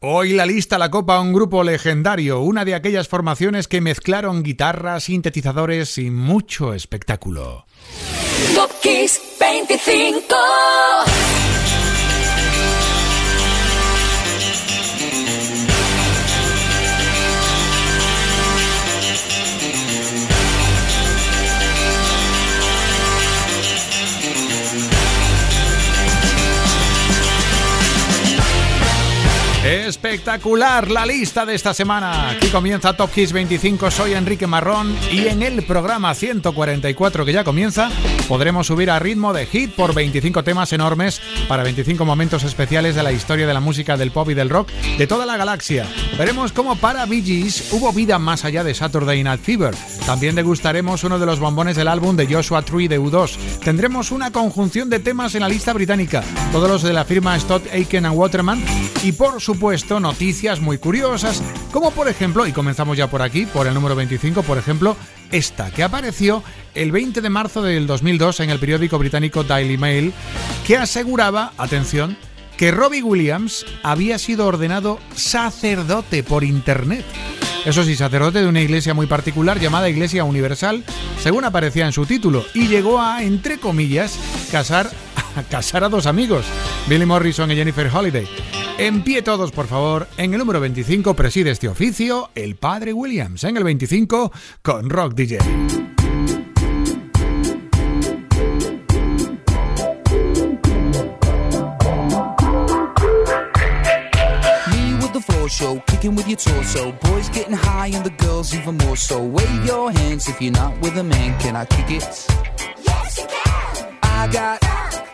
Hoy la lista la copa un grupo legendario, una de aquellas formaciones que mezclaron guitarras, sintetizadores y mucho espectáculo. Top 25 Espectacular la lista de esta semana. Aquí comienza Top Kiss 25. Soy Enrique Marrón y en el programa 144 que ya comienza podremos subir a ritmo de hit por 25 temas enormes para 25 momentos especiales de la historia de la música del pop y del rock de toda la galaxia. Veremos cómo para Bee Gees hubo vida más allá de Saturday Night Fever. También degustaremos uno de los bombones del álbum de Joshua Tree de U2. Tendremos una conjunción de temas en la lista británica, todos los de la firma Stott Aiken Waterman y por su noticias muy curiosas, como por ejemplo, y comenzamos ya por aquí, por el número 25, por ejemplo, esta, que apareció el 20 de marzo del 2002 en el periódico británico Daily Mail, que aseguraba, atención, que Robbie Williams había sido ordenado sacerdote por Internet. Eso sí, sacerdote de una iglesia muy particular llamada Iglesia Universal, según aparecía en su título, y llegó a, entre comillas, casar, casar a dos amigos, Billy Morrison y Jennifer Holiday. En pie todos, por favor. En el número 25 preside este oficio el padre Williams. En el 25 con Rock DJ. show, kicking with your torso. Boys getting high and the girls even more so. Wave your hands if you're not with a man. Can I kick it? Yes, you can. I got,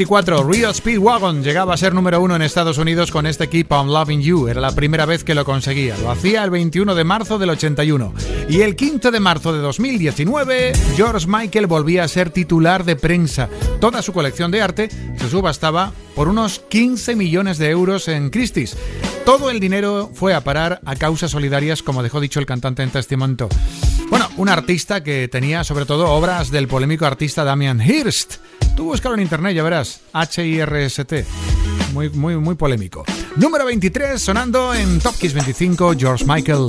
Número 24, Real Speedwagon llegaba a ser número uno en Estados Unidos con este Keep on Loving You. Era la primera vez que lo conseguía. Lo hacía el 21 de marzo del 81. Y el 15 de marzo de 2019, George Michael volvía a ser titular de prensa. Toda su colección de arte se subastaba por unos 15 millones de euros en Christie's. Todo el dinero fue a parar a causas solidarias, como dejó dicho el cantante en testamento. Bueno, un artista que tenía sobre todo obras del polémico artista Damian Hirst. Tú búscalo en internet, ya verás. H-I-R-S-T. Muy, muy, muy polémico. Número 23, sonando en Top Kiss 25, George Michael.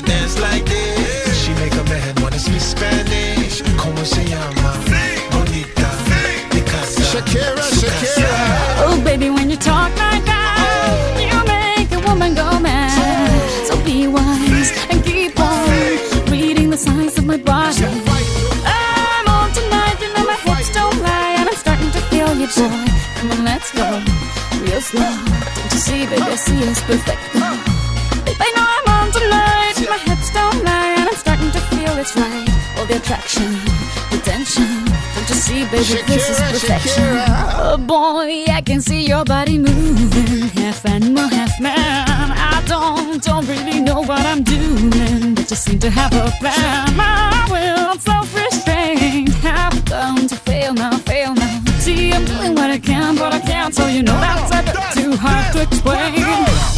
knew that she could dance like this. She make a man wanna speak Spanish. Como se llama? Bonita. Picasa. Shakira, Shakira. Oh, baby, when you talk like that, you make a woman go mad. So be wise and keep on reading the signs of my body. I'm on tonight, you know my hips don't lie, and I'm starting to feel you, boy. Come on, let's go, real slow. Don't you see, baby, I see it's perfect. Don't lie, and I'm starting to feel it's right. All the attraction, the tension. Don't you see, baby, this is Shakira, perfection. Shakira. Oh boy, I can see your body moving, half animal, half man. I don't, don't really know what I'm doing, but just seem to have a plan. My will, I'm self-restrained, half done to fail now, fail now. See, I'm doing what I can, but I can't, so you know that's a bit too hard to explain.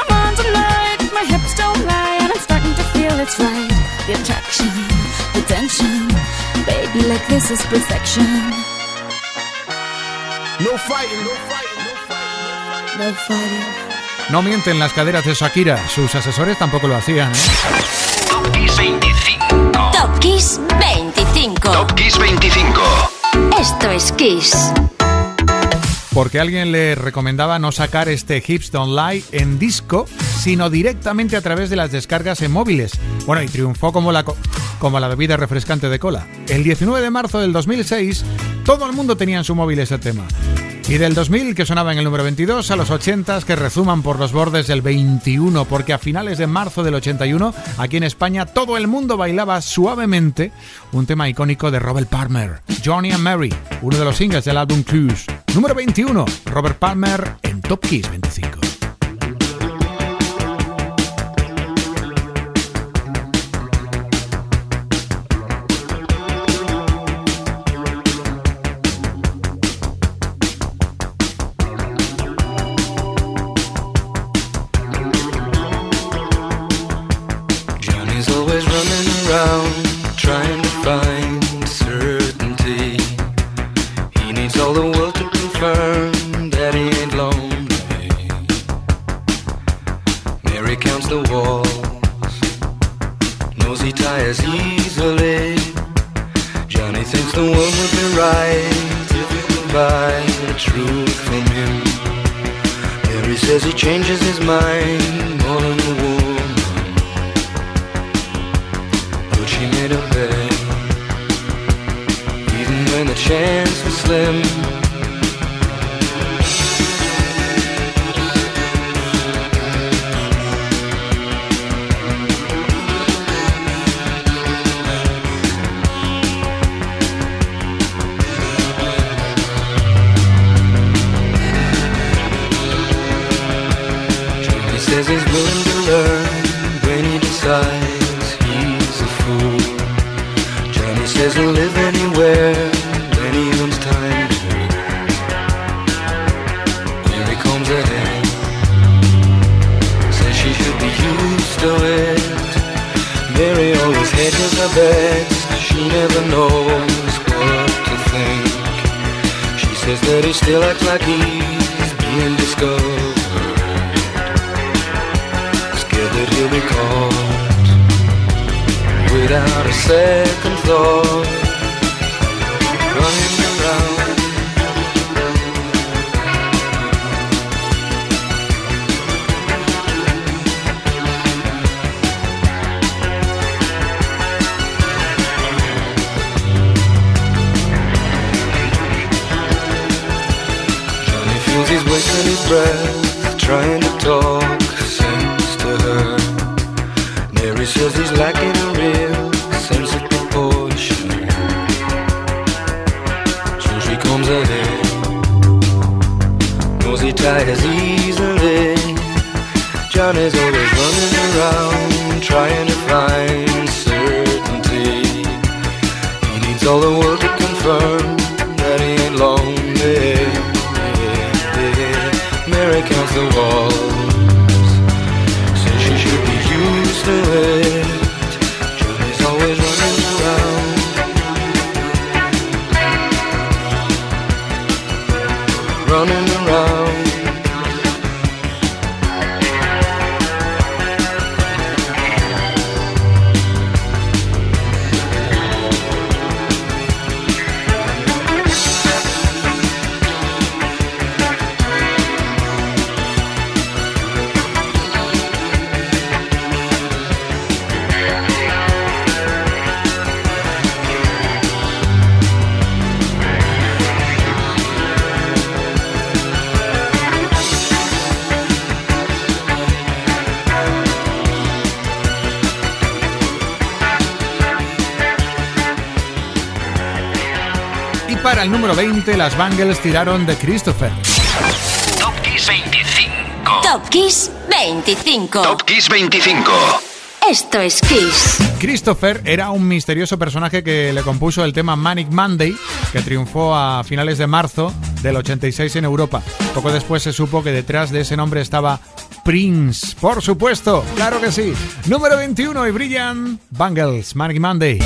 on tonight, my hips don't lie, and I'm starting to feel it's right. The attraction, the tension. Baby, like this is perfection. No fighting, no fighting, no fighting. No fighting. No mienten las caderas de Shakira, sus asesores tampoco lo hacían. ¿eh? Top Kiss 25. Top Kiss 25. Top Kiss 25. Esto es Kiss. Porque alguien le recomendaba no sacar este Hips Don't Lie en disco, sino directamente a través de las descargas en móviles. Bueno, y triunfó como la, co- como la bebida refrescante de cola. El 19 de marzo del 2006, todo el mundo tenía en su móvil ese tema. Y del 2000, que sonaba en el número 22, a los 80 que rezuman por los bordes del 21, porque a finales de marzo del 81, aquí en España, todo el mundo bailaba suavemente un tema icónico de Robert Palmer, Johnny and Mary, uno de los singles del álbum Cruise. Número 21, Robert Palmer en Top Kiss 25. 20, las Bangles tiraron de Christopher. Top Kiss 25. Top Kiss 25. Top Kiss 25. Esto es Kiss. Christopher era un misterioso personaje que le compuso el tema Manic Monday, que triunfó a finales de marzo del 86 en Europa. Poco después se supo que detrás de ese nombre estaba Prince. Por supuesto, claro que sí. Número 21 y brillan Bangles, Manic Monday.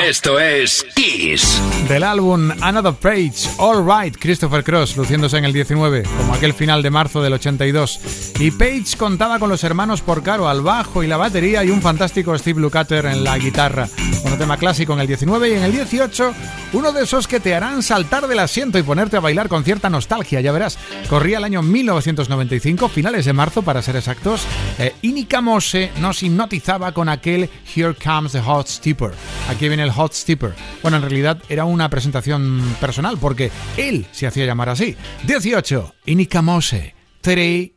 Esto es Kiss del álbum Another Page, All Right, Christopher Cross, luciéndose en el 19, como aquel final de marzo del 82. Y Page contaba con los hermanos Porcaro al bajo y la batería y un fantástico Steve Lukather en la guitarra. Un tema clásico en el 19 y en el 18, uno de esos que te harán saltar del asiento y ponerte a bailar con cierta nostalgia, ya verás. Corría el año 1995, finales de marzo para ser exactos, eh, y Nikamose nos hipnotizaba con aquel Here Comes the Hot Steeper. Aquí viene el Hot Steeper. Bueno, en realidad era un una presentación personal, porque él se hacía llamar así. 18, Inika Mose, 3.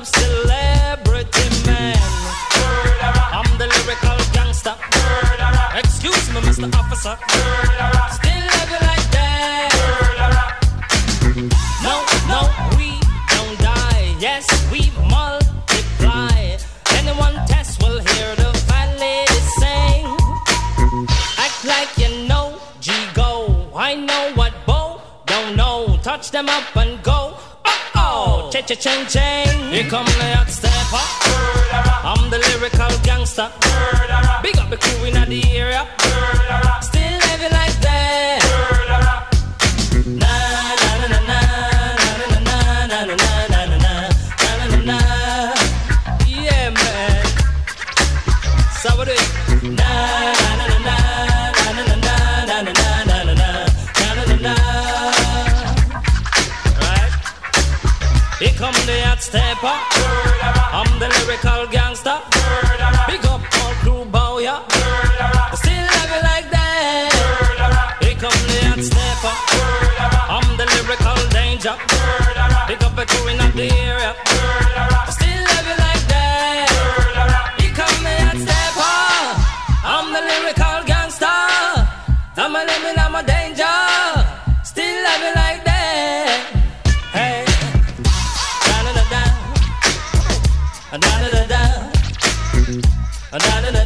of celebrity man. I'm the lyrical gangster. Excuse me, Mr. Officer. Still love you like that. No, no, we don't die. Yes, we multiply. Anyone test will hear the fat lady sing. Act like you know, G go. I know what Bo don't know. Touch them up and Cha-ching, ching. Here come the hot stepper. I'm the lyrical gangster. Big up the crew in the area. the lyrical gangster. Murderer. Big up all crew bow ya. Still love you like that. Murderer. Here come the hot snapper. I'm the lyrical danger. Murderer. Big up a crew in na na na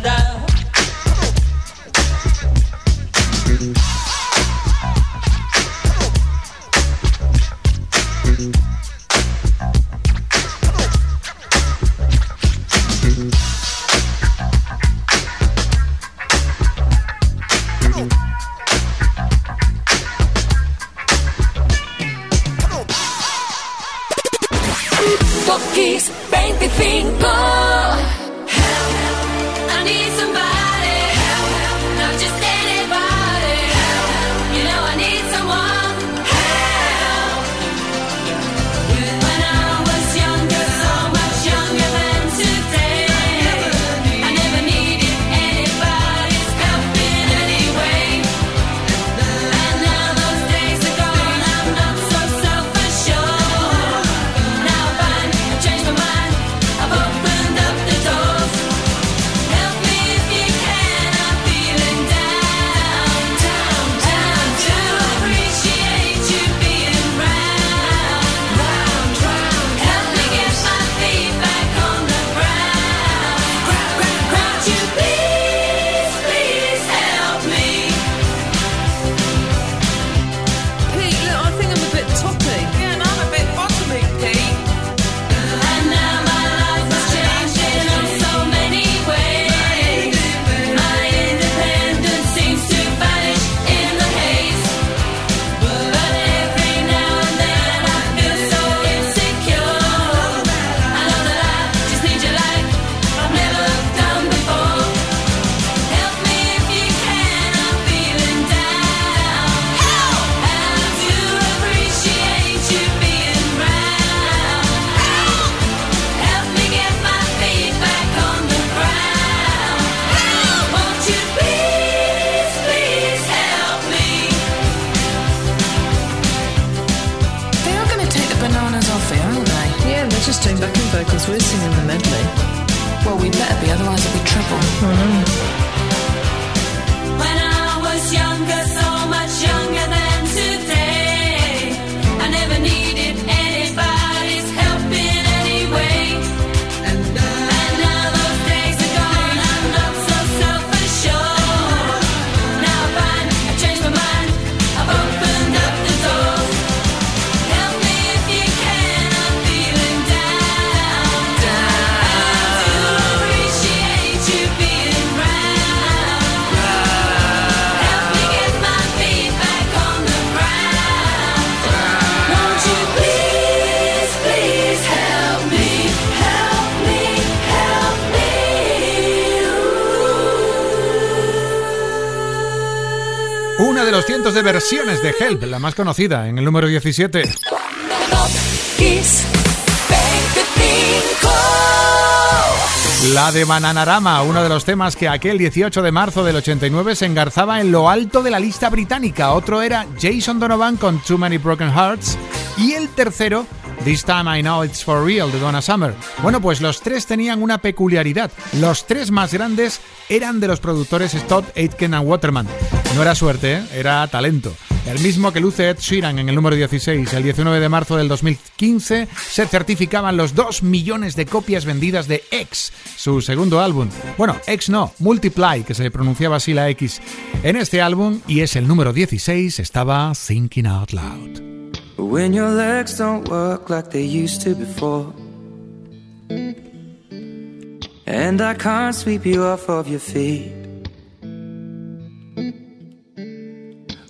de versiones de Help, la más conocida, en el número 17. Top Kiss La de Bananarama, uno de los temas que aquel 18 de marzo del 89 se engarzaba en lo alto de la lista británica. Otro era Jason Donovan con Too Many Broken Hearts. Y el tercero, This Time I Know It's For Real de Donna Summer. Bueno, pues los tres tenían una peculiaridad. Los tres más grandes eran de los productores Stott, Aitken and Waterman. No era suerte, ¿eh? era talento. El mismo que luce Ed Sheeran en el número 16. El 19 de marzo del 2015 se certificaban los 2 millones de copias vendidas de X, su segundo álbum. Bueno, X no, Multiply, que se pronunciaba así la X. En este álbum, y es el número 16, estaba Thinking Out Loud. When your legs don't work like they used to before. And I can't sweep you off of your feet.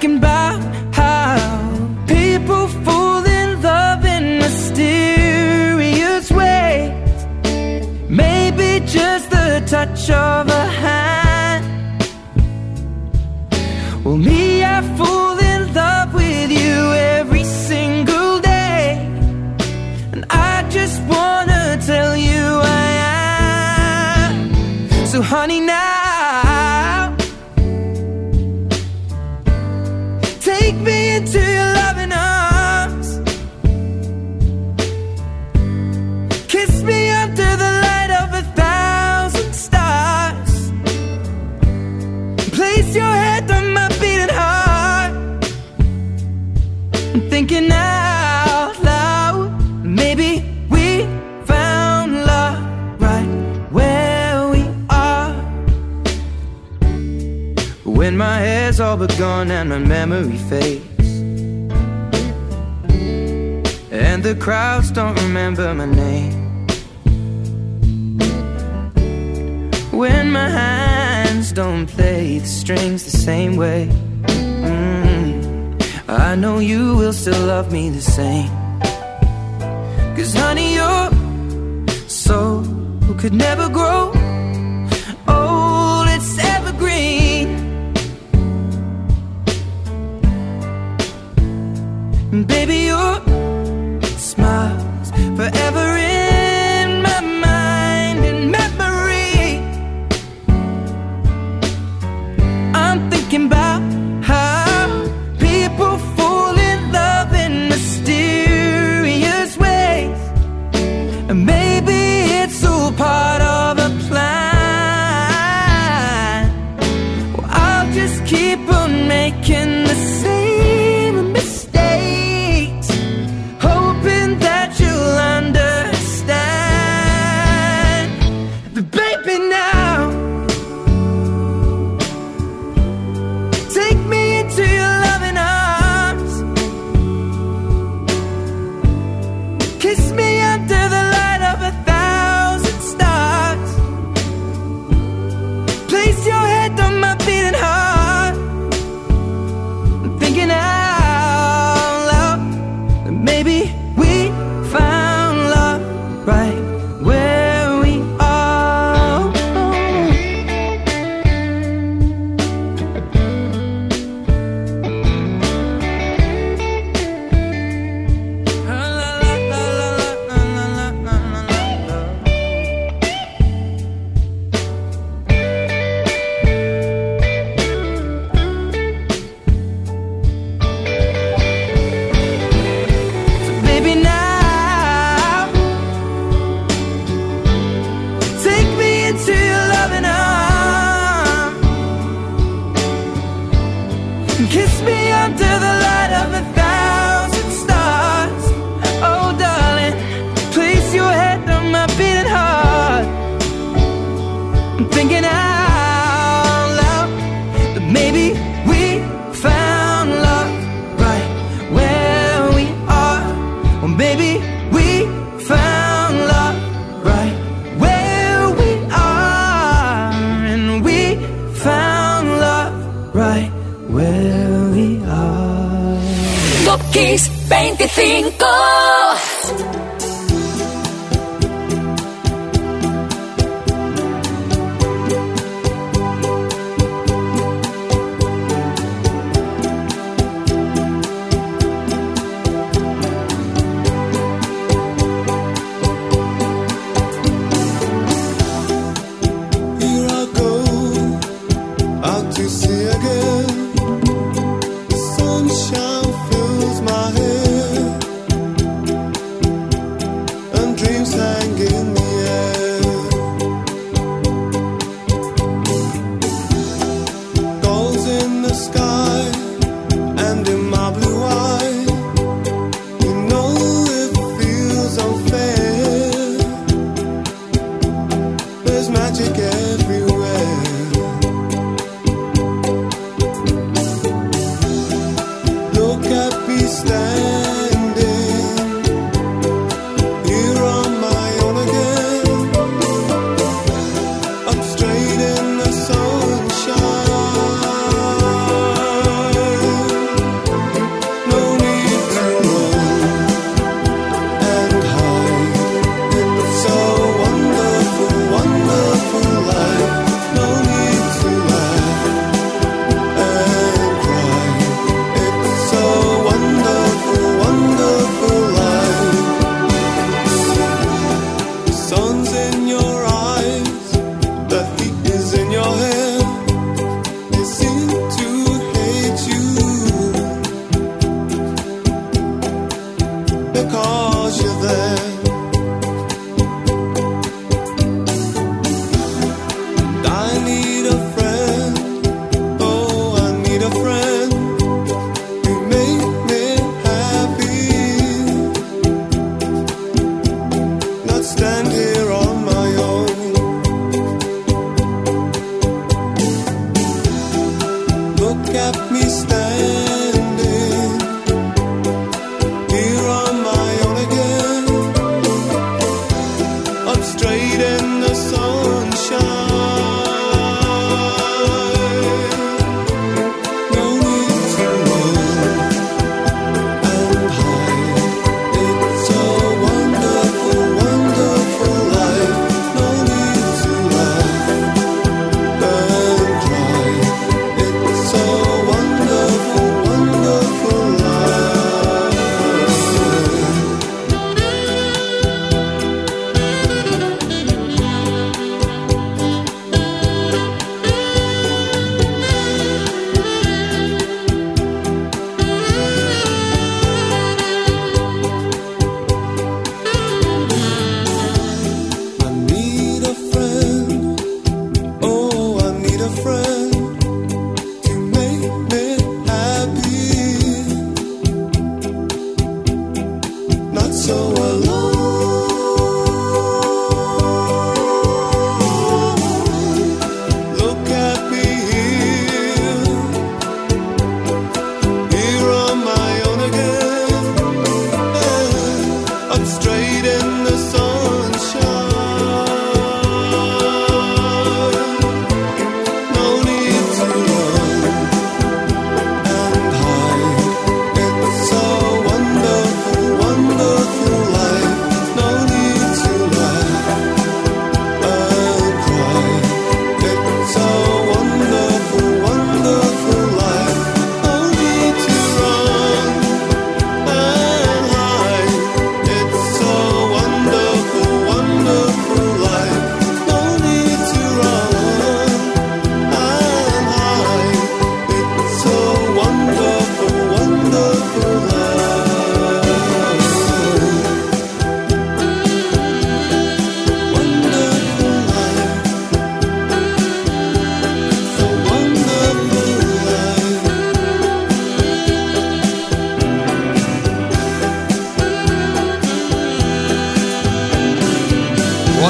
Thinking about how people fall in love in mysterious ways. Maybe just the touch of a hand. Well, the same.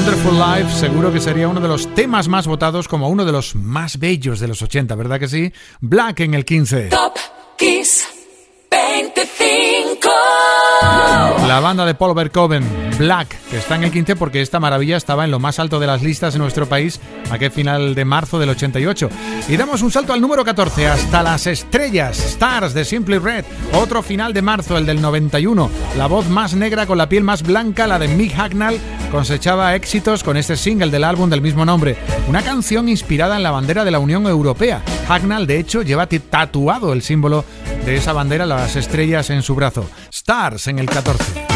Beautiful Life seguro que sería uno de los temas más votados como uno de los más bellos de los 80, ¿verdad que sí? Black en el 15. Top Kiss 25. La banda de Paul Verhoeven, Black, que está en el 15 porque esta maravilla estaba en lo más alto de las listas en nuestro país aquel final de marzo del 88. Y damos un salto al número 14, hasta las estrellas, Stars de Simply Red. Otro final de marzo, el del 91. La voz más negra con la piel más blanca, la de Mick Hagnall, cosechaba éxitos con este single del álbum del mismo nombre. Una canción inspirada en la bandera de la Unión Europea. Hagnall, de hecho, lleva tatuado el símbolo de esa bandera, las estrellas en su brazo. Stars en el 14.